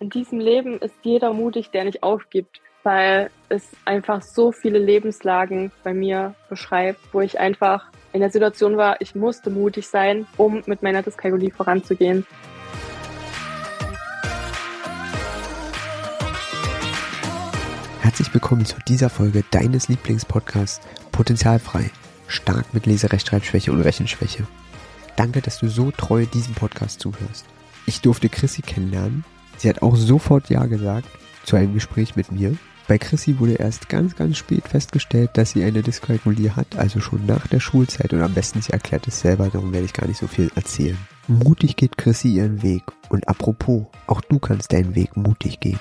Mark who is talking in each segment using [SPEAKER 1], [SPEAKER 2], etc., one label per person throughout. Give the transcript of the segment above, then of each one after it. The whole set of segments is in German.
[SPEAKER 1] in diesem Leben ist jeder mutig, der nicht aufgibt, weil es einfach so viele Lebenslagen bei mir beschreibt, wo ich einfach in der Situation war, ich musste mutig sein, um mit meiner Dyskalkulie voranzugehen.
[SPEAKER 2] Herzlich willkommen zu dieser Folge deines Lieblingspodcasts Potenzialfrei. Stark mit Leserechtschreibschwäche und Rechenschwäche. Danke, dass du so treu diesem Podcast zuhörst. Ich durfte Chrissy kennenlernen Sie hat auch sofort Ja gesagt zu einem Gespräch mit mir. Bei Chrissy wurde erst ganz, ganz spät festgestellt, dass sie eine Dyskalkulie hat, also schon nach der Schulzeit und am besten sie erklärt es selber, darum werde ich gar nicht so viel erzählen. Mutig geht Chrissy ihren Weg und apropos, auch du kannst deinen Weg mutig gehen.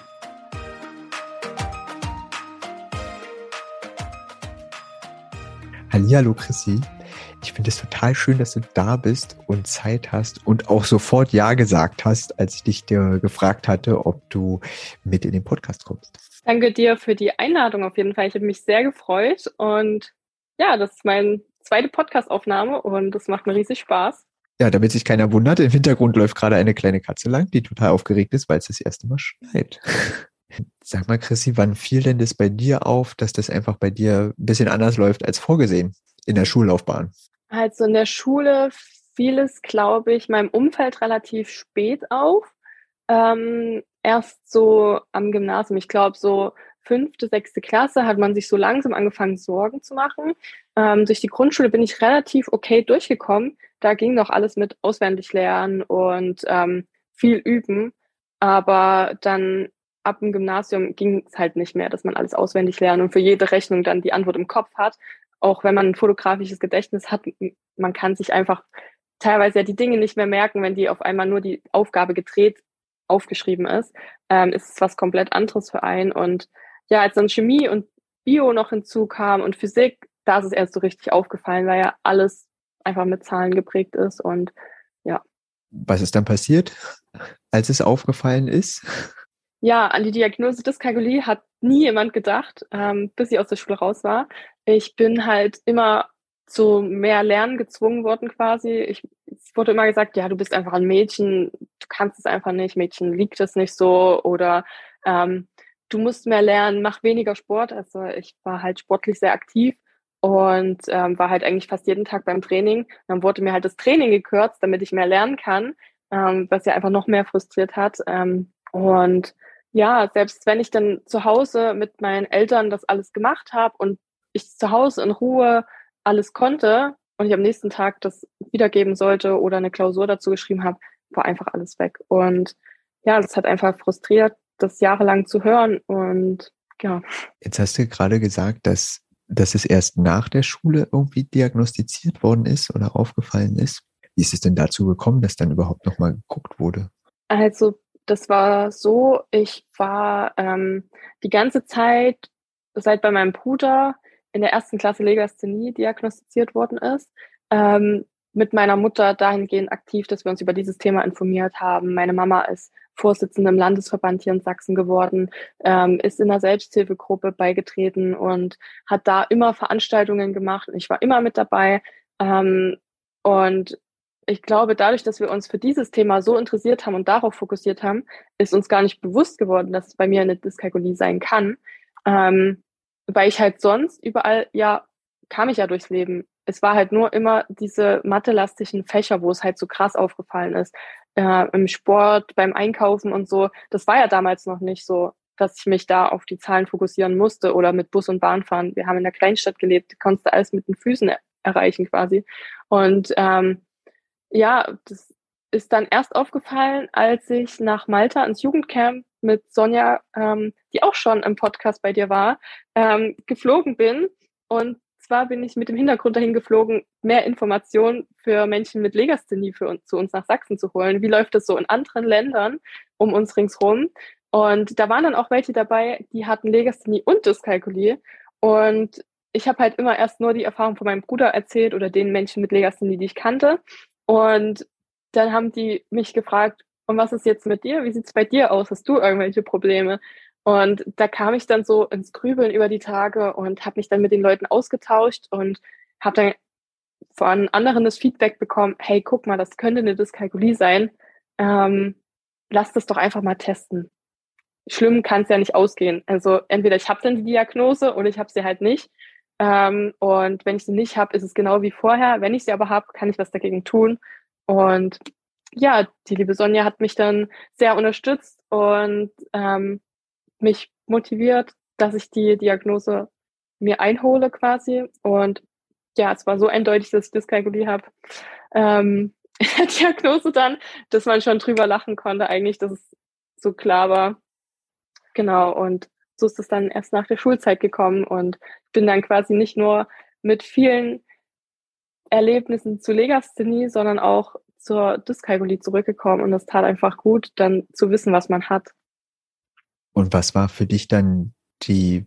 [SPEAKER 2] Hallo Chrissy. Ich finde es total schön, dass du da bist und Zeit hast und auch sofort Ja gesagt hast, als ich dich dir gefragt hatte, ob du mit in den Podcast kommst.
[SPEAKER 1] Danke dir für die Einladung auf jeden Fall. Ich habe mich sehr gefreut und ja, das ist meine zweite Podcastaufnahme und das macht mir riesig Spaß.
[SPEAKER 2] Ja, damit sich keiner wundert, im Hintergrund läuft gerade eine kleine Katze lang, die total aufgeregt ist, weil es das erste Mal schneit. Sag mal, Chrissy, wann fiel denn das bei dir auf, dass das einfach bei dir ein bisschen anders läuft als vorgesehen in der Schullaufbahn?
[SPEAKER 1] Also in der Schule fiel es, glaube ich, meinem Umfeld relativ spät auf. Ähm, erst so am Gymnasium, ich glaube so fünfte, sechste Klasse hat man sich so langsam angefangen, Sorgen zu machen. Ähm, durch die Grundschule bin ich relativ okay durchgekommen. Da ging noch alles mit auswendig lernen und ähm, viel üben. Aber dann ab dem Gymnasium ging es halt nicht mehr, dass man alles auswendig lernt und für jede Rechnung dann die Antwort im Kopf hat, auch wenn man ein fotografisches Gedächtnis hat, man kann sich einfach teilweise ja die Dinge nicht mehr merken, wenn die auf einmal nur die Aufgabe gedreht aufgeschrieben ist, ähm, ist es was komplett anderes für einen. Und ja, als dann Chemie und Bio noch hinzukam und Physik, da ist es erst so richtig aufgefallen, weil ja alles einfach mit Zahlen geprägt ist und ja.
[SPEAKER 2] Was ist dann passiert, als es aufgefallen ist?
[SPEAKER 1] Ja, an die Diagnose Dyskalkulie hat nie jemand gedacht, ähm, bis ich aus der Schule raus war. Ich bin halt immer zu mehr Lernen gezwungen worden quasi. Ich, es wurde immer gesagt, ja, du bist einfach ein Mädchen, du kannst es einfach nicht, Mädchen liegt es nicht so oder ähm, du musst mehr lernen, mach weniger Sport. Also ich war halt sportlich sehr aktiv und ähm, war halt eigentlich fast jeden Tag beim Training. Dann wurde mir halt das Training gekürzt, damit ich mehr lernen kann, ähm, was ja einfach noch mehr frustriert hat. Ähm, und ja, selbst wenn ich dann zu Hause mit meinen Eltern das alles gemacht habe und ich zu Hause in Ruhe alles konnte und ich am nächsten Tag das wiedergeben sollte oder eine Klausur dazu geschrieben habe, war einfach alles weg. Und ja, das hat einfach frustriert, das jahrelang zu hören und ja.
[SPEAKER 2] Jetzt hast du gerade gesagt, dass, dass es erst nach der Schule irgendwie diagnostiziert worden ist oder aufgefallen ist. Wie ist es denn dazu gekommen, dass dann überhaupt nochmal geguckt wurde?
[SPEAKER 1] Also das war so, ich war ähm, die ganze Zeit, seit bei meinem Bruder in der ersten Klasse Legasthenie diagnostiziert worden ist, ähm, mit meiner Mutter dahingehend aktiv, dass wir uns über dieses Thema informiert haben. Meine Mama ist Vorsitzende im Landesverband hier in Sachsen geworden, ähm, ist in einer Selbsthilfegruppe beigetreten und hat da immer Veranstaltungen gemacht. Ich war immer mit dabei. Ähm, und ich glaube, dadurch, dass wir uns für dieses Thema so interessiert haben und darauf fokussiert haben, ist uns gar nicht bewusst geworden, dass es bei mir eine Dyskalkulie sein kann. Ähm, weil ich halt sonst überall, ja, kam ich ja durchs Leben. Es war halt nur immer diese mathelastischen Fächer, wo es halt so krass aufgefallen ist. Äh, Im Sport, beim Einkaufen und so. Das war ja damals noch nicht so, dass ich mich da auf die Zahlen fokussieren musste oder mit Bus und Bahn fahren. Wir haben in der Kleinstadt gelebt, konntest alles mit den Füßen erreichen quasi. Und ähm, ja, das ist dann erst aufgefallen, als ich nach Malta ins Jugendcamp mit Sonja, ähm, die auch schon im Podcast bei dir war, ähm, geflogen bin. Und zwar bin ich mit dem Hintergrund dahin geflogen, mehr Informationen für Menschen mit Legasthenie für uns, zu uns nach Sachsen zu holen. Wie läuft das so in anderen Ländern um uns ringsherum? Und da waren dann auch welche dabei, die hatten Legasthenie und Dyskalkulie. Und ich habe halt immer erst nur die Erfahrung von meinem Bruder erzählt oder den Menschen mit Legasthenie, die ich kannte. Und dann haben die mich gefragt, und was ist jetzt mit dir? Wie sieht's bei dir aus? Hast du irgendwelche Probleme? Und da kam ich dann so ins Grübeln über die Tage und habe mich dann mit den Leuten ausgetauscht und habe dann von anderen das Feedback bekommen, hey, guck mal, das könnte eine Dyskalkulie sein. Ähm, lass das doch einfach mal testen. schlimm kann es ja nicht ausgehen. Also entweder ich habe dann die Diagnose oder ich habe sie halt nicht. Ähm, und wenn ich sie nicht habe, ist es genau wie vorher. Wenn ich sie aber habe, kann ich was dagegen tun. Und ja, die liebe Sonja hat mich dann sehr unterstützt und ähm, mich motiviert, dass ich die Diagnose mir einhole quasi. Und ja, es war so eindeutig, dass ich Dyskalkulie habe. Ähm, in der Diagnose dann, dass man schon drüber lachen konnte, eigentlich, dass es so klar war. Genau, und so ist es dann erst nach der Schulzeit gekommen und bin dann quasi nicht nur mit vielen Erlebnissen zu Legasthenie, sondern auch zur Dyskalkulie zurückgekommen und es tat einfach gut, dann zu wissen, was man hat.
[SPEAKER 2] Und was war für dich dann die,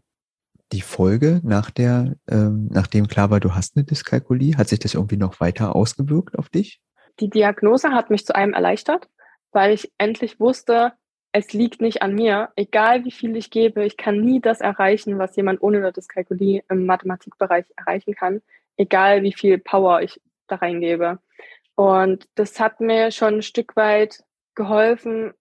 [SPEAKER 2] die Folge nach der, ähm, nachdem klar war, du hast eine Dyskalkulie? Hat sich das irgendwie noch weiter ausgewirkt auf dich?
[SPEAKER 1] Die Diagnose hat mich zu einem erleichtert, weil ich endlich wusste, es liegt nicht an mir. Egal wie viel ich gebe, ich kann nie das erreichen, was jemand ohne eine Dyskalkulie im Mathematikbereich erreichen kann. Egal wie viel Power ich da reingebe. Und das hat mir schon ein Stück weit geholfen,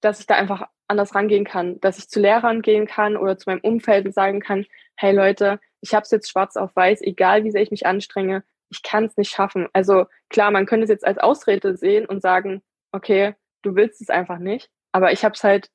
[SPEAKER 1] dass ich da einfach anders rangehen kann, dass ich zu Lehrern gehen kann oder zu meinem Umfeld und sagen kann, hey Leute, ich habe es jetzt schwarz auf weiß, egal wie sehr ich mich anstrenge, ich kann es nicht schaffen. Also klar, man könnte es jetzt als Ausrede sehen und sagen, okay, du willst es einfach nicht, aber ich habe es halt,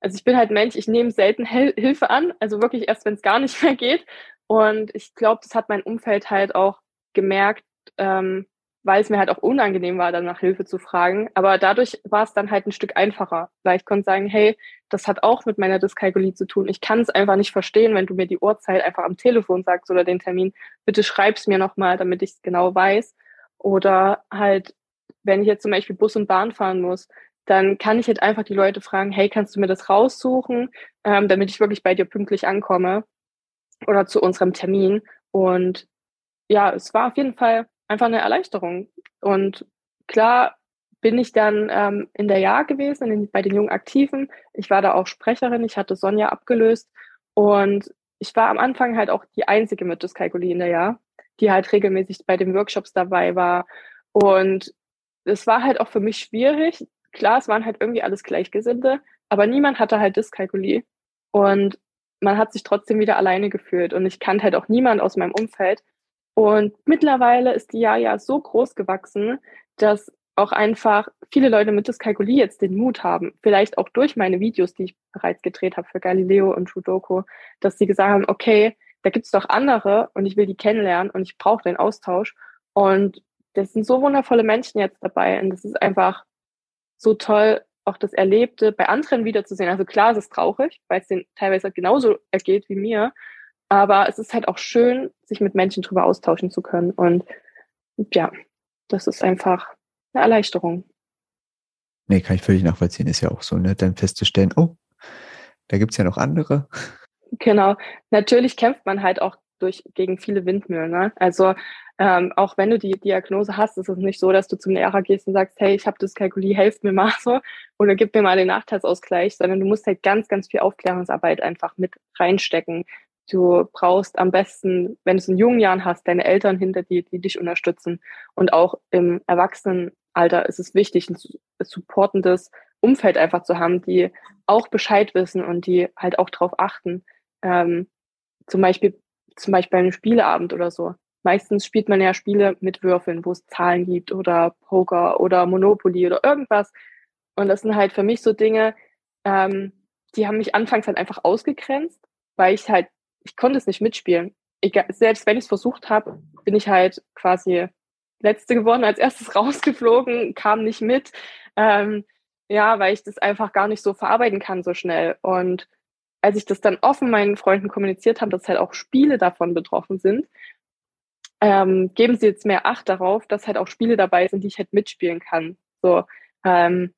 [SPEAKER 1] also ich bin halt Mensch, ich nehme selten Hilfe an, also wirklich erst, wenn es gar nicht mehr geht. Und ich glaube, das hat mein Umfeld halt auch gemerkt, ähm, weil es mir halt auch unangenehm war, dann nach Hilfe zu fragen. Aber dadurch war es dann halt ein Stück einfacher, weil ich konnte sagen, hey, das hat auch mit meiner Dyskalkulie zu tun. Ich kann es einfach nicht verstehen, wenn du mir die Uhrzeit einfach am Telefon sagst oder den Termin. Bitte schreib's mir nochmal, damit ich es genau weiß. Oder halt, wenn ich jetzt zum Beispiel Bus und Bahn fahren muss, dann kann ich halt einfach die Leute fragen, hey, kannst du mir das raussuchen, ähm, damit ich wirklich bei dir pünktlich ankomme oder zu unserem Termin. Und ja, es war auf jeden Fall einfach eine Erleichterung. Und klar bin ich dann ähm, in der Jahr gewesen, in, bei den jungen Aktiven. Ich war da auch Sprecherin, ich hatte Sonja abgelöst und ich war am Anfang halt auch die einzige mit Dyskalkulie in der Jahr, die halt regelmäßig bei den Workshops dabei war. Und es war halt auch für mich schwierig. Klar, es waren halt irgendwie alles Gleichgesinnte, aber niemand hatte halt Dyskalkulie. Und man hat sich trotzdem wieder alleine gefühlt. Und ich kannte halt auch niemand aus meinem Umfeld, und mittlerweile ist die Jaja so groß gewachsen, dass auch einfach viele Leute mit Dyskalkulie jetzt den Mut haben, vielleicht auch durch meine Videos, die ich bereits gedreht habe für Galileo und Shudoku, dass sie gesagt haben, okay, da gibt's doch andere und ich will die kennenlernen und ich brauche den Austausch. Und das sind so wundervolle Menschen jetzt dabei und das ist einfach so toll, auch das Erlebte bei anderen wiederzusehen. Also klar, es ist traurig, weil es denen teilweise genauso ergeht wie mir, aber es ist halt auch schön, sich mit Menschen drüber austauschen zu können. Und ja, das ist einfach eine Erleichterung.
[SPEAKER 2] Nee, kann ich völlig nachvollziehen. Ist ja auch so, ne? Dann festzustellen, oh, da gibt's ja noch andere.
[SPEAKER 1] Genau. Natürlich kämpft man halt auch durch, gegen viele Windmühlen. Ne? Also ähm, auch wenn du die Diagnose hast, ist es nicht so, dass du zum Lehrer gehst und sagst, hey, ich habe Dyskalkulie, helft mir mal so oder gib mir mal den Nachteilsausgleich, sondern du musst halt ganz, ganz viel Aufklärungsarbeit einfach mit reinstecken. Du brauchst am besten, wenn du es in jungen Jahren hast, deine Eltern hinter dir, die dich unterstützen. Und auch im Erwachsenenalter ist es wichtig, ein supportendes Umfeld einfach zu haben, die auch Bescheid wissen und die halt auch darauf achten. Ähm, zum Beispiel, zum Beispiel bei einem Spieleabend oder so. Meistens spielt man ja Spiele mit Würfeln, wo es Zahlen gibt oder Poker oder Monopoly oder irgendwas. Und das sind halt für mich so Dinge, ähm, die haben mich anfangs halt einfach ausgegrenzt, weil ich halt ich konnte es nicht mitspielen. Egal, selbst wenn ich es versucht habe, bin ich halt quasi letzte geworden, als erstes rausgeflogen, kam nicht mit. Ähm, ja, weil ich das einfach gar nicht so verarbeiten kann so schnell. Und als ich das dann offen meinen Freunden kommuniziert habe, dass halt auch Spiele davon betroffen sind, ähm, geben sie jetzt mehr Acht darauf, dass halt auch Spiele dabei sind, die ich halt mitspielen kann. So, ähm,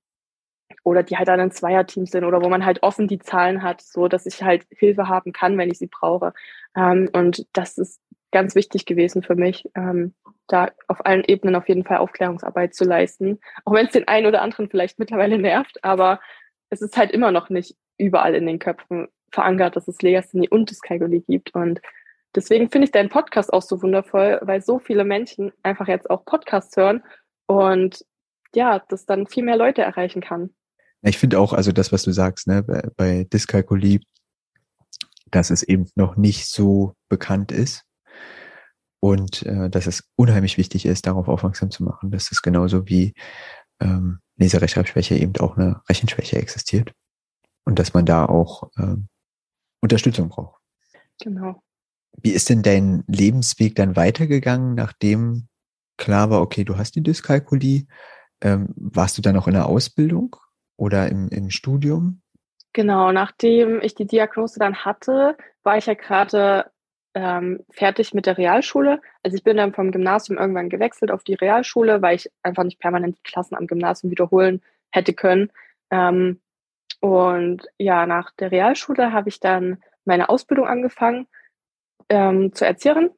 [SPEAKER 1] oder die halt dann ein Zweierteam sind oder wo man halt offen die Zahlen hat, so dass ich halt Hilfe haben kann, wenn ich sie brauche. Ähm, und das ist ganz wichtig gewesen für mich, ähm, da auf allen Ebenen auf jeden Fall Aufklärungsarbeit zu leisten. Auch wenn es den einen oder anderen vielleicht mittlerweile nervt, aber es ist halt immer noch nicht überall in den Köpfen verankert, dass es Legasthenie und Dyskalkulie gibt. Und deswegen finde ich deinen Podcast auch so wundervoll, weil so viele Menschen einfach jetzt auch Podcasts hören und ja, das dann viel mehr Leute erreichen kann.
[SPEAKER 2] Ich finde auch, also das, was du sagst, ne, bei, bei Dyskalkulie, dass es eben noch nicht so bekannt ist und äh, dass es unheimlich wichtig ist, darauf aufmerksam zu machen, dass es genauso wie ähm, Leserechtschreibschwäche eben auch eine Rechenschwäche existiert und dass man da auch ähm, Unterstützung braucht.
[SPEAKER 1] Genau.
[SPEAKER 2] Wie ist denn dein Lebensweg dann weitergegangen, nachdem klar war, okay, du hast die Dyskalkulie? Ähm, warst du dann auch in der Ausbildung oder im, im Studium?
[SPEAKER 1] Genau, nachdem ich die Diagnose dann hatte, war ich ja gerade ähm, fertig mit der Realschule. Also ich bin dann vom Gymnasium irgendwann gewechselt auf die Realschule, weil ich einfach nicht permanent die Klassen am Gymnasium wiederholen hätte können. Ähm, und ja, nach der Realschule habe ich dann meine Ausbildung angefangen ähm, zur Erzieherin.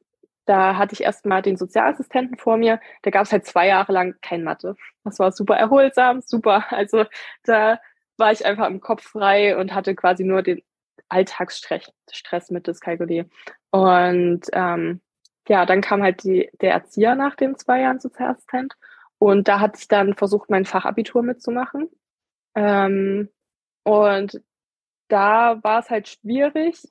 [SPEAKER 1] Da hatte ich erstmal den Sozialassistenten vor mir. Da gab es halt zwei Jahre lang kein Mathe. Das war super erholsam, super. Also da war ich einfach im Kopf frei und hatte quasi nur den Alltagsstress Stress mit Dyskalkulie. Und ähm, ja, dann kam halt die, der Erzieher nach den zwei Jahren Sozialassistent. Und da hatte ich dann versucht, mein Fachabitur mitzumachen. Ähm, und da war es halt schwierig,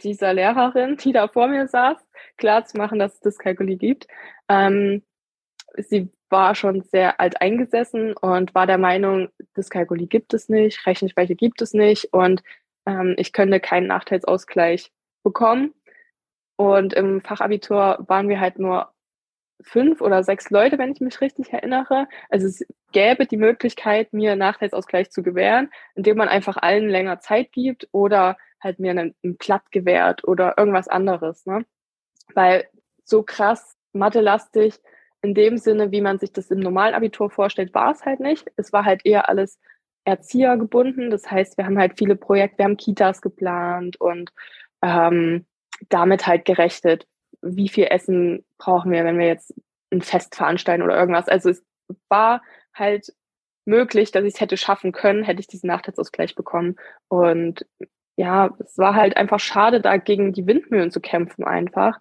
[SPEAKER 1] dieser Lehrerin, die da vor mir saß, klar zu machen, dass es Dyskalkulie gibt. Ähm, sie war schon sehr alt eingesessen und war der Meinung, Dyskalkulie gibt es nicht, Rechenspeicher gibt es nicht und ähm, ich könnte keinen Nachteilsausgleich bekommen. Und im Fachabitur waren wir halt nur fünf oder sechs Leute, wenn ich mich richtig erinnere. Also es gäbe die Möglichkeit, mir Nachteilsausgleich zu gewähren, indem man einfach allen länger Zeit gibt oder halt mir einen, einen Platt gewährt oder irgendwas anderes. Ne? Weil so krass mathelastig in dem Sinne, wie man sich das im Normalabitur vorstellt, war es halt nicht. Es war halt eher alles Erzieher gebunden. Das heißt, wir haben halt viele Projekte, wir haben Kitas geplant und ähm, damit halt gerechnet, wie viel Essen brauchen wir, wenn wir jetzt ein Fest veranstalten oder irgendwas. Also es war halt möglich, dass ich es hätte schaffen können, hätte ich diesen Nachteilsausgleich bekommen. Und ja, es war halt einfach schade, da gegen die Windmühlen zu kämpfen einfach.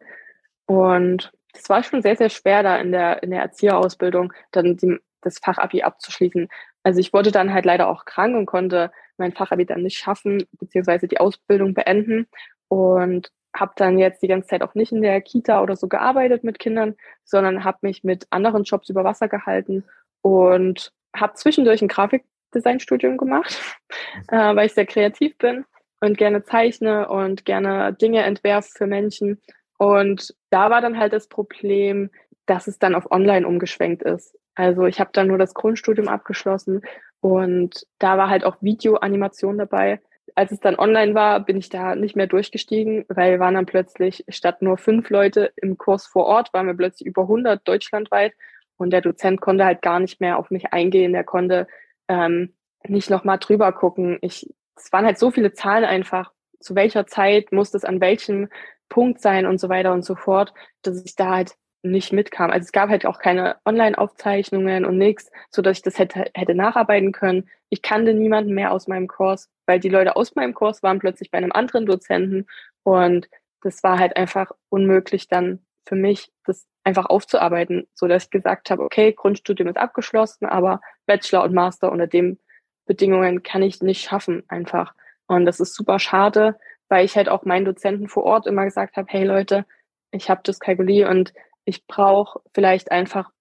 [SPEAKER 1] Und das war schon sehr, sehr schwer, da in der, in der Erzieherausbildung dann die, das Fachabi abzuschließen. Also ich wurde dann halt leider auch krank und konnte mein Fachabi dann nicht schaffen, beziehungsweise die Ausbildung beenden. Und habe dann jetzt die ganze Zeit auch nicht in der Kita oder so gearbeitet mit Kindern, sondern habe mich mit anderen Jobs über Wasser gehalten und habe zwischendurch ein Grafikdesignstudium gemacht, äh, weil ich sehr kreativ bin und gerne zeichne und gerne Dinge entwerfe für Menschen. Und da war dann halt das Problem, dass es dann auf Online umgeschwenkt ist. Also ich habe dann nur das Grundstudium abgeschlossen und da war halt auch Videoanimation dabei. Als es dann online war, bin ich da nicht mehr durchgestiegen, weil waren dann plötzlich statt nur fünf Leute im Kurs vor Ort, waren wir plötzlich über 100 deutschlandweit und der Dozent konnte halt gar nicht mehr auf mich eingehen. Der konnte ähm, nicht nochmal drüber gucken. Ich es waren halt so viele Zahlen einfach, zu welcher Zeit muss das an welchem Punkt sein und so weiter und so fort, dass ich da halt nicht mitkam. Also es gab halt auch keine Online-Aufzeichnungen und nichts, so dass ich das hätte, hätte nacharbeiten können. Ich kannte niemanden mehr aus meinem Kurs, weil die Leute aus meinem Kurs waren plötzlich bei einem anderen Dozenten und das war halt einfach unmöglich dann für mich, das einfach aufzuarbeiten, so dass ich gesagt habe, okay, Grundstudium ist abgeschlossen, aber Bachelor und Master unter dem Bedingungen kann ich nicht schaffen einfach. Und das ist super schade, weil ich halt auch meinen Dozenten vor Ort immer gesagt habe, hey Leute, ich habe Dyskalkulie und ich brauche vielleicht einfach,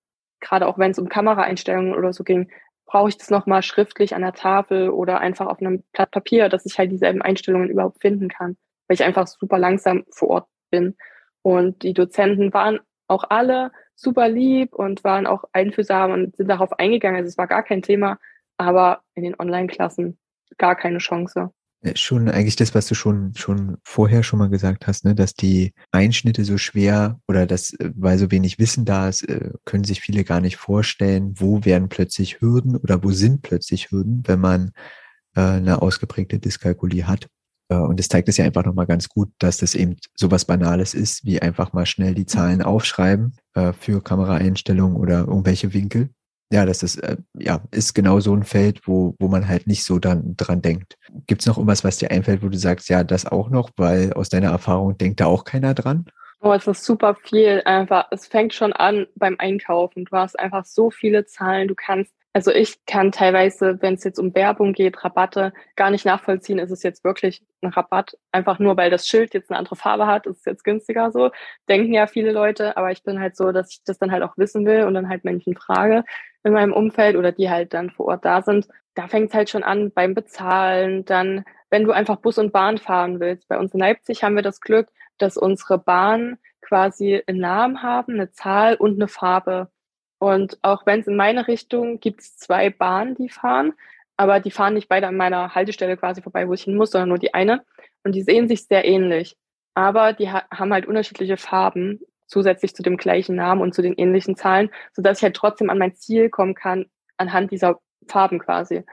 [SPEAKER 1] gerade auch wenn es um Kameraeinstellungen oder so ging, brauche ich das nochmal schriftlich an der Tafel oder einfach auf einem Blatt Papier, dass ich halt dieselben Einstellungen überhaupt finden kann, weil ich einfach super langsam vor Ort bin. Und die Dozenten waren auch alle super lieb und waren auch einfühlsam und sind darauf eingegangen. Also es war gar kein Thema, aber in den Online-Klassen gar keine Chance.
[SPEAKER 2] Schon eigentlich das, was du schon, schon vorher schon mal gesagt hast, ne, dass die Einschnitte so schwer oder dass, äh, weil so wenig Wissen da ist, äh, können sich viele gar nicht vorstellen, wo werden plötzlich Hürden oder wo sind plötzlich Hürden, wenn man äh, eine ausgeprägte Dyskalkulie hat. Und es zeigt es ja einfach nochmal ganz gut, dass das eben sowas Banales ist, wie einfach mal schnell die Zahlen aufschreiben für Kameraeinstellungen oder irgendwelche Winkel ja, das ist, äh, ja, ist genau so ein Feld, wo, wo man halt nicht so dann dran denkt. Gibt es noch irgendwas, was dir einfällt, wo du sagst, ja, das auch noch, weil aus deiner Erfahrung denkt da auch keiner dran?
[SPEAKER 1] Oh, es ist super viel einfach. Es fängt schon an beim Einkaufen. Du hast einfach so viele Zahlen. Du kannst Also ich kann teilweise, wenn es jetzt um Werbung geht, Rabatte, gar nicht nachvollziehen, ist es jetzt wirklich ein Rabatt. Einfach nur, weil das Schild jetzt eine andere Farbe hat, ist es jetzt günstiger so. Denken ja viele Leute, aber ich bin halt so, dass ich das dann halt auch wissen will und dann halt Menschen frage in meinem Umfeld oder die halt dann vor Ort da sind. Da fängt es halt schon an beim Bezahlen, dann wenn du einfach Bus und Bahn fahren willst. Bei uns in Leipzig haben wir das Glück, dass unsere Bahn quasi einen Namen haben, eine Zahl und eine Farbe. Und auch wenn es in meine Richtung gibt es zwei Bahnen, die fahren, aber die fahren nicht beide an meiner Haltestelle quasi vorbei, wo ich hin muss, sondern nur die eine. Und die sehen sich sehr ähnlich. Aber die ha haben halt unterschiedliche Farben, zusätzlich zu dem gleichen Namen und zu den ähnlichen Zahlen, sodass ich halt trotzdem an mein Ziel kommen kann, anhand dieser Farben quasi.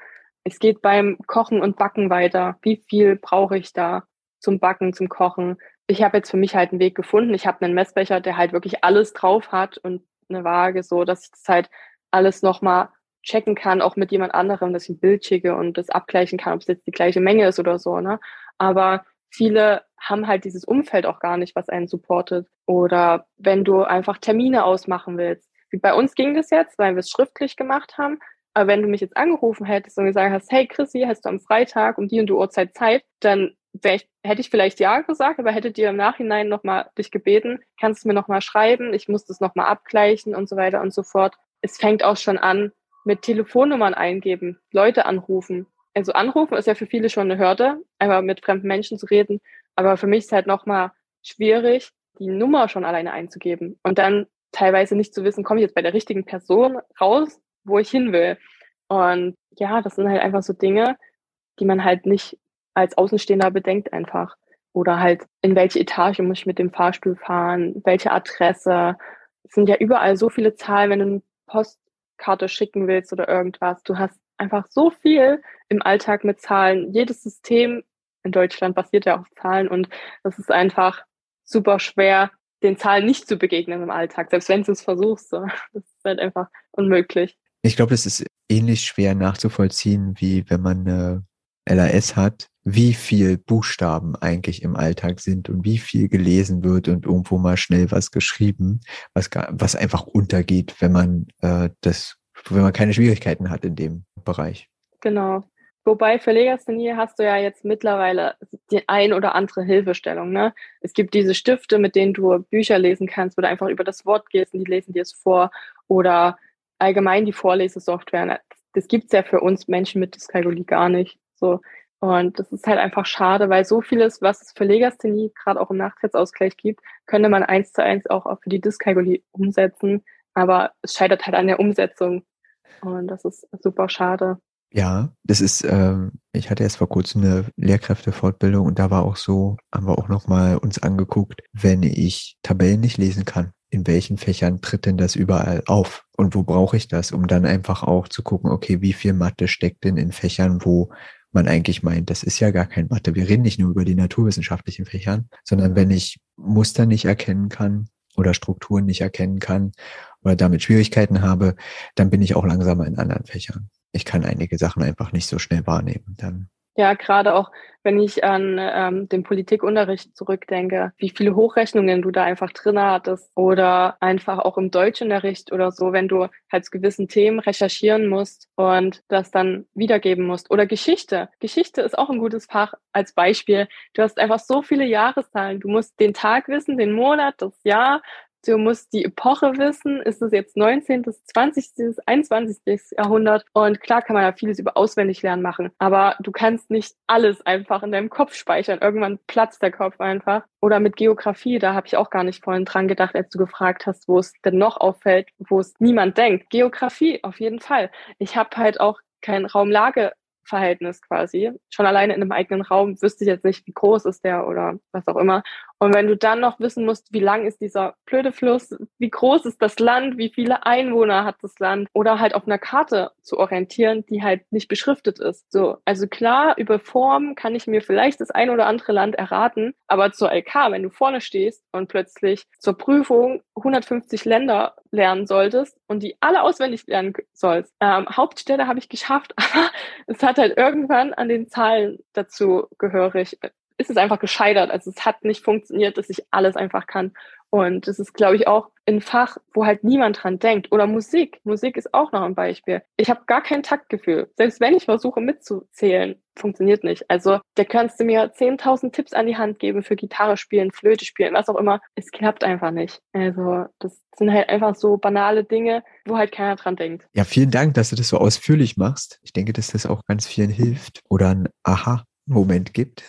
[SPEAKER 1] Es geht beim Kochen und Backen weiter. Wie viel brauche ich da zum Backen, zum Kochen? Ich habe jetzt für mich halt einen Weg gefunden. Ich habe einen Messbecher, der halt wirklich alles drauf hat und eine Waage, so dass ich das halt alles nochmal checken kann, auch mit jemand anderem, dass ich ein Bild schicke und das abgleichen kann, ob es jetzt die gleiche Menge ist oder so. Ne? Aber viele haben halt dieses Umfeld auch gar nicht, was einen supportet. Oder wenn du einfach Termine ausmachen willst. Wie bei uns ging das jetzt, weil wir es schriftlich gemacht haben. Aber wenn du mich jetzt angerufen hättest und gesagt hast, hey Chrissy, hast du am Freitag um die und die Uhrzeit Zeit, dann ich, hätte ich vielleicht ja gesagt, aber hätte dir im Nachhinein nochmal dich gebeten, kannst du mir nochmal schreiben, ich muss das nochmal abgleichen und so weiter und so fort. Es fängt auch schon an mit Telefonnummern eingeben, Leute anrufen. Also anrufen ist ja für viele schon eine Hürde, einfach mit fremden Menschen zu reden. Aber für mich ist halt nochmal schwierig, die Nummer schon alleine einzugeben und dann teilweise nicht zu wissen, komme ich jetzt bei der richtigen Person raus, wo ich hin will. Und ja, das sind halt einfach so Dinge, die man halt nicht als Außenstehender bedenkt einfach. Oder halt, in welche Etage muss ich mit dem Fahrstuhl fahren, welche Adresse. Es sind ja überall so viele Zahlen, wenn du eine Postkarte schicken willst oder irgendwas. Du hast einfach so viel im Alltag mit Zahlen. Jedes System in Deutschland basiert ja auf Zahlen und das ist einfach super schwer, den Zahlen nicht zu begegnen im Alltag, selbst wenn du es versuchst. Das ist halt einfach unmöglich.
[SPEAKER 2] Ich glaube, das ist ähnlich schwer nachzuvollziehen, wie wenn man eine LAS hat, wie viel Buchstaben eigentlich im Alltag sind und wie viel gelesen wird und irgendwo mal schnell was geschrieben, was, was einfach untergeht, wenn man äh, das, wenn man keine Schwierigkeiten hat in dem Bereich.
[SPEAKER 1] Genau. Wobei für Legasthenie hast du ja jetzt mittlerweile die ein oder andere Hilfestellung. Ne? Es gibt diese Stifte, mit denen du Bücher lesen kannst, du einfach über das Wort gehst und die lesen dir es vor. Oder allgemein die Vorlesesoftware. Das gibt's ja für uns Menschen mit Dyskalkulie gar nicht. So. Und das ist halt einfach schade, weil so vieles, was es für Legasthenie gerade auch im Nachteilsausgleich gibt, könnte man eins zu eins auch für die Dyskalkulie umsetzen. Aber es scheitert halt an der Umsetzung. Und das ist super schade.
[SPEAKER 2] Ja, das ist, ähm, ich hatte erst vor kurzem eine Lehrkräftefortbildung und da war auch so, haben wir auch nochmal uns angeguckt, wenn ich Tabellen nicht lesen kann, in welchen Fächern tritt denn das überall auf und wo brauche ich das, um dann einfach auch zu gucken, okay, wie viel Mathe steckt denn in Fächern, wo man eigentlich meint, das ist ja gar kein Mathe. Wir reden nicht nur über die naturwissenschaftlichen Fächern, sondern wenn ich Muster nicht erkennen kann oder Strukturen nicht erkennen kann oder damit Schwierigkeiten habe, dann bin ich auch langsamer in anderen Fächern. Ich kann einige Sachen einfach nicht so schnell wahrnehmen. Dann
[SPEAKER 1] ja, gerade auch, wenn ich an ähm, den Politikunterricht zurückdenke, wie viele Hochrechnungen du da einfach drin hattest oder einfach auch im Deutschunterricht oder so, wenn du halt zu gewissen Themen recherchieren musst und das dann wiedergeben musst. Oder Geschichte. Geschichte ist auch ein gutes Fach als Beispiel. Du hast einfach so viele Jahreszahlen. Du musst den Tag wissen, den Monat, das Jahr, Du musst die Epoche wissen. Ist es jetzt 19., 20., 21. Jahrhundert? Und klar kann man ja vieles über auswendig lernen machen. Aber du kannst nicht alles einfach in deinem Kopf speichern. Irgendwann platzt der Kopf einfach. Oder mit Geografie, da habe ich auch gar nicht vorhin dran gedacht, als du gefragt hast, wo es denn noch auffällt, wo es niemand denkt. Geografie, auf jeden Fall. Ich habe halt auch kein Raumlage Verhältnis quasi. Schon alleine in einem eigenen Raum wüsste ich jetzt nicht, wie groß ist der oder was auch immer. Und wenn du dann noch wissen musst, wie lang ist dieser blöde Fluss, wie groß ist das Land, wie viele Einwohner hat das Land oder halt auf einer Karte zu orientieren, die halt nicht beschriftet ist. So, also klar, über Form kann ich mir vielleicht das ein oder andere Land erraten, aber zur LK, wenn du vorne stehst und plötzlich zur Prüfung 150 Länder lernen solltest und die alle auswendig lernen sollst. Ähm, Hauptstädte habe ich geschafft, aber es hat halt irgendwann an den Zahlen dazu gehörig ist es einfach gescheitert. Also es hat nicht funktioniert, dass ich alles einfach kann. Und das ist, glaube ich, auch ein Fach, wo halt niemand dran denkt. Oder Musik. Musik ist auch noch ein Beispiel. Ich habe gar kein Taktgefühl. Selbst wenn ich versuche mitzuzählen, funktioniert nicht. Also da kannst du mir 10.000 Tipps an die Hand geben für Gitarre spielen, Flöte spielen, was auch immer. Es klappt einfach nicht. Also das sind halt einfach so banale Dinge, wo halt keiner dran denkt.
[SPEAKER 2] Ja, vielen Dank, dass du das so ausführlich machst. Ich denke, dass das auch ganz vielen hilft oder ein Aha-Moment gibt.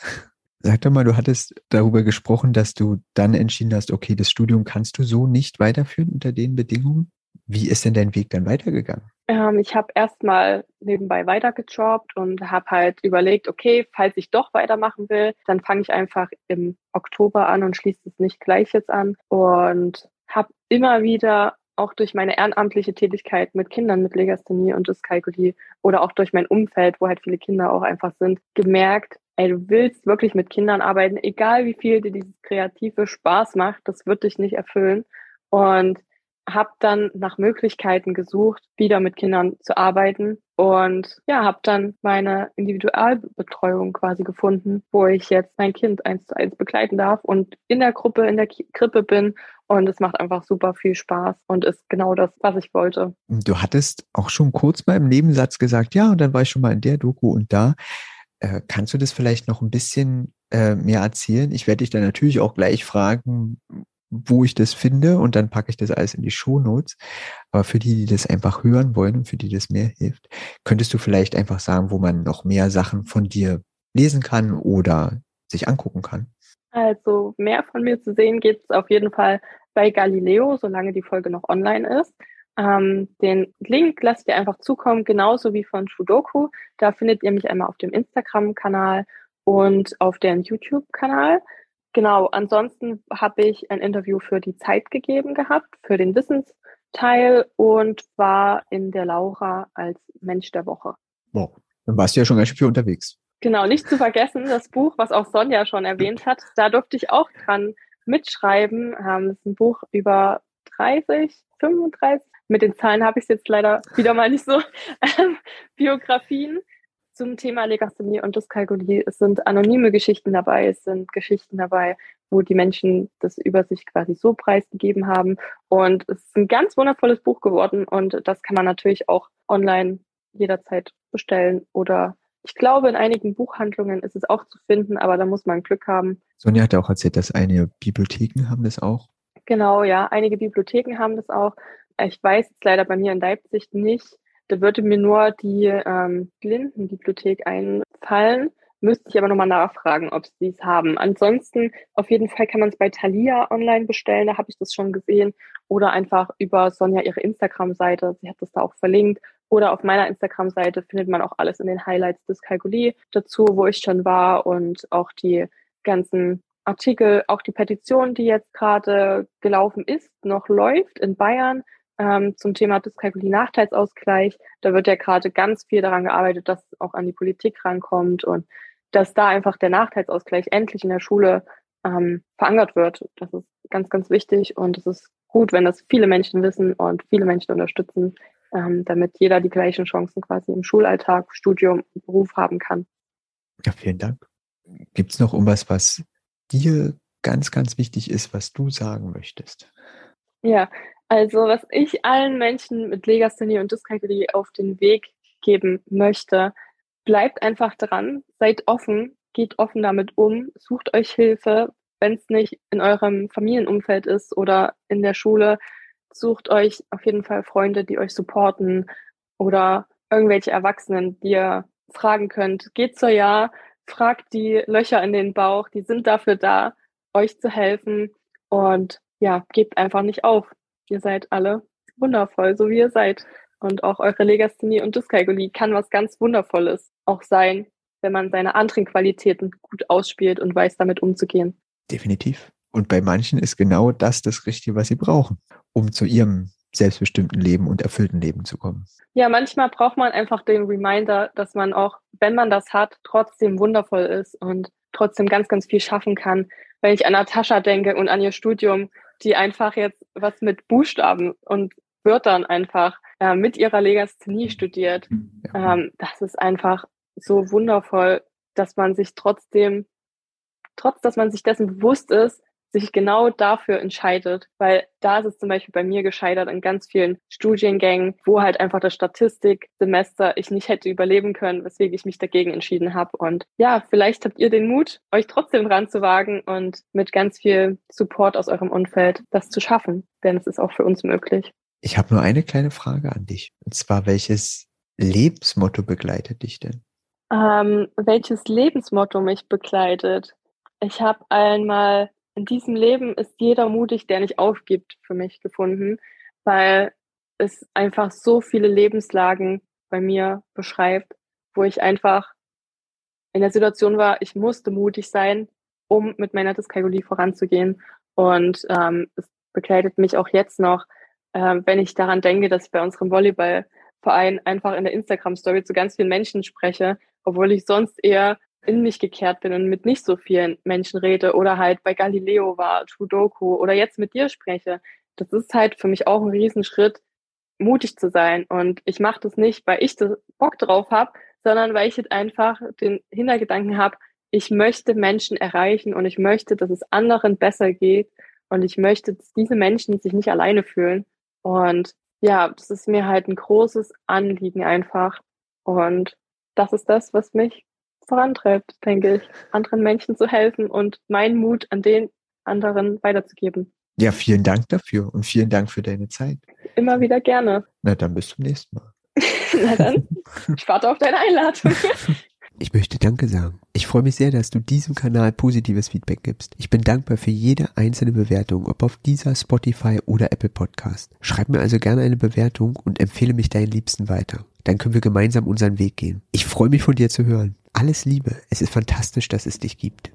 [SPEAKER 2] Sag doch mal, du hattest darüber gesprochen, dass du dann entschieden hast, okay, das Studium kannst du so nicht weiterführen unter den Bedingungen. Wie ist denn dein Weg dann weitergegangen?
[SPEAKER 1] Ähm, ich habe erstmal nebenbei weitergejobbt und habe halt überlegt, okay, falls ich doch weitermachen will, dann fange ich einfach im Oktober an und schließe es nicht gleich jetzt an und habe immer wieder auch durch meine ehrenamtliche Tätigkeit mit Kindern mit Legasthenie und Dyskalkulie oder auch durch mein Umfeld, wo halt viele Kinder auch einfach sind, gemerkt, ey, du willst wirklich mit Kindern arbeiten, egal wie viel dir dieses kreative Spaß macht, das wird dich nicht erfüllen. Und habe dann nach Möglichkeiten gesucht, wieder mit Kindern zu arbeiten und ja, habe dann meine Individualbetreuung quasi gefunden, wo ich jetzt mein Kind eins zu eins begleiten darf und in der Gruppe, in der Krippe bin und es macht einfach super viel Spaß und ist genau das, was ich wollte.
[SPEAKER 2] Du hattest auch schon kurz mal im Nebensatz gesagt, ja, und dann war ich schon mal in der Doku und da. Äh, kannst du das vielleicht noch ein bisschen äh, mehr erzählen? Ich werde dich dann natürlich auch gleich fragen, wo ich das finde und dann packe ich das alles in die Shownotes. Aber für die, die das einfach hören wollen und für die das mehr hilft, könntest du vielleicht einfach sagen, wo man noch mehr Sachen von dir lesen kann oder sich angucken kann?
[SPEAKER 1] Also mehr von mir zu sehen geht es auf jeden Fall bei Galileo, solange die Folge noch online ist. Ähm, den Link lasst ihr einfach zukommen, genauso wie von Shudoku. Da findet ihr mich einmal auf dem Instagram-Kanal und auf deren YouTube-Kanal. Genau, ansonsten habe ich ein Interview für die Zeit gegeben gehabt, für den Wissensteil und war in der Laura als Mensch der Woche.
[SPEAKER 2] Wow, dann warst du ja schon ganz schön viel unterwegs.
[SPEAKER 1] Genau, nicht zu vergessen, das Buch, was auch Sonja schon erwähnt hat, da durfte ich auch dran mitschreiben. Ähm, das ist ein Buch über 30, 35 mit den Zahlen habe ich es jetzt leider wieder mal nicht so. Ähm, Biografien zum Thema Legasthenie und Dyskalkulie. Es sind anonyme Geschichten dabei, es sind Geschichten dabei, wo die Menschen das über sich quasi so preisgegeben haben. Und es ist ein ganz wundervolles Buch geworden und das kann man natürlich auch online jederzeit bestellen oder ich glaube, in einigen Buchhandlungen ist es auch zu finden, aber da muss man Glück haben.
[SPEAKER 2] Sonja hat auch erzählt, dass einige Bibliotheken haben das auch.
[SPEAKER 1] Genau, ja, einige Bibliotheken haben das auch. Ich weiß jetzt leider bei mir in Leipzig nicht. Da würde mir nur die ähm, Blindenbibliothek einfallen. Müsste ich aber nochmal nachfragen, ob sie es haben. Ansonsten, auf jeden Fall kann man es bei Thalia online bestellen, da habe ich das schon gesehen. Oder einfach über Sonja ihre Instagram-Seite. Sie hat das da auch verlinkt. Oder auf meiner Instagram-Seite findet man auch alles in den Highlights des Kalkuli dazu, wo ich schon war und auch die ganzen Artikel, auch die Petition, die jetzt gerade gelaufen ist, noch läuft in Bayern ähm, zum Thema Dyskalkulie-Nachteilsausgleich. Da wird ja gerade ganz viel daran gearbeitet, dass es auch an die Politik rankommt und dass da einfach der Nachteilsausgleich endlich in der Schule ähm, verankert wird. Das ist ganz, ganz wichtig und es ist gut, wenn das viele Menschen wissen und viele Menschen unterstützen, ähm, damit jeder die gleichen Chancen quasi im Schulalltag, Studium, Beruf haben kann.
[SPEAKER 2] Ja, vielen Dank. Gibt es noch irgendwas, was dir ganz, ganz wichtig ist, was du sagen möchtest?
[SPEAKER 1] Ja, also was ich allen Menschen mit Legasthenie und Dyskalkulie auf den Weg geben möchte, bleibt einfach dran, seid offen, geht offen damit um, sucht euch Hilfe, wenn es nicht in eurem Familienumfeld ist oder in der Schule, sucht euch auf jeden Fall Freunde, die euch supporten oder irgendwelche Erwachsenen, die ihr fragen könnt. Geht zur Jahr, fragt die Löcher in den Bauch, die sind dafür da, euch zu helfen und ja, gebt einfach nicht auf. Ihr seid alle wundervoll, so wie ihr seid. Und auch eure Legasthenie und Dyskalkulie kann was ganz Wundervolles auch sein, wenn man seine anderen Qualitäten gut ausspielt und weiß, damit umzugehen.
[SPEAKER 2] Definitiv. Und bei manchen ist genau das das Richtige, was sie brauchen, um zu ihrem selbstbestimmten Leben und erfüllten Leben zu kommen.
[SPEAKER 1] Ja, manchmal braucht man einfach den Reminder, dass man auch, wenn man das hat, trotzdem wundervoll ist und trotzdem ganz, ganz viel schaffen kann. Wenn ich an Natascha denke und an ihr Studium, die einfach jetzt was mit Buchstaben und Wörtern einfach äh, mit ihrer Legasthenie studiert. Ähm, das ist einfach so wundervoll, dass man sich trotzdem trotz dass man sich dessen bewusst ist, sich genau dafür entscheidet. Weil da ist es zum Beispiel bei mir gescheitert in ganz vielen Studiengängen, wo halt einfach das Statistiksemester ich nicht hätte überleben können, weswegen ich mich dagegen entschieden habe. Und ja, vielleicht habt ihr den Mut, euch trotzdem ranzuwagen und mit ganz viel Support aus eurem Umfeld das zu schaffen. Denn es ist auch für uns möglich.
[SPEAKER 2] Ich habe nur eine kleine Frage an dich. Und zwar, welches Lebensmotto begleitet dich denn?
[SPEAKER 1] Ähm, welches Lebensmotto mich begleitet? Ich habe einmal in diesem Leben ist jeder mutig, der nicht aufgibt, für mich gefunden, weil es einfach so viele Lebenslagen bei mir beschreibt, wo ich einfach in der Situation war, ich musste mutig sein, um mit meiner Dyskalkulie voranzugehen. Und ähm, es begleitet mich auch jetzt noch, äh, wenn ich daran denke, dass ich bei unserem Volleyballverein einfach in der Instagram-Story zu ganz vielen Menschen spreche, obwohl ich sonst eher in mich gekehrt bin und mit nicht so vielen Menschen rede oder halt bei Galileo war, Trudoku oder jetzt mit dir spreche. Das ist halt für mich auch ein Riesenschritt, mutig zu sein. Und ich mache das nicht, weil ich das Bock drauf habe, sondern weil ich jetzt einfach den Hintergedanken habe, ich möchte Menschen erreichen und ich möchte, dass es anderen besser geht und ich möchte, dass diese Menschen sich nicht alleine fühlen. Und ja, das ist mir halt ein großes Anliegen einfach. Und das ist das, was mich vorantreibt, denke ich, anderen Menschen zu helfen und meinen Mut an den anderen weiterzugeben.
[SPEAKER 2] Ja, vielen Dank dafür und vielen Dank für deine Zeit.
[SPEAKER 1] Immer wieder gerne.
[SPEAKER 2] Na dann bis zum nächsten Mal.
[SPEAKER 1] Na dann, ich warte auf deine Einladung.
[SPEAKER 2] Ich möchte Danke sagen. Ich freue mich sehr, dass du diesem Kanal positives Feedback gibst. Ich bin dankbar für jede einzelne Bewertung, ob auf dieser, Spotify oder Apple Podcast. Schreib mir also gerne eine Bewertung und empfehle mich deinen Liebsten weiter. Dann können wir gemeinsam unseren Weg gehen. Ich freue mich von dir zu hören. Alles Liebe. Es ist fantastisch, dass es dich gibt.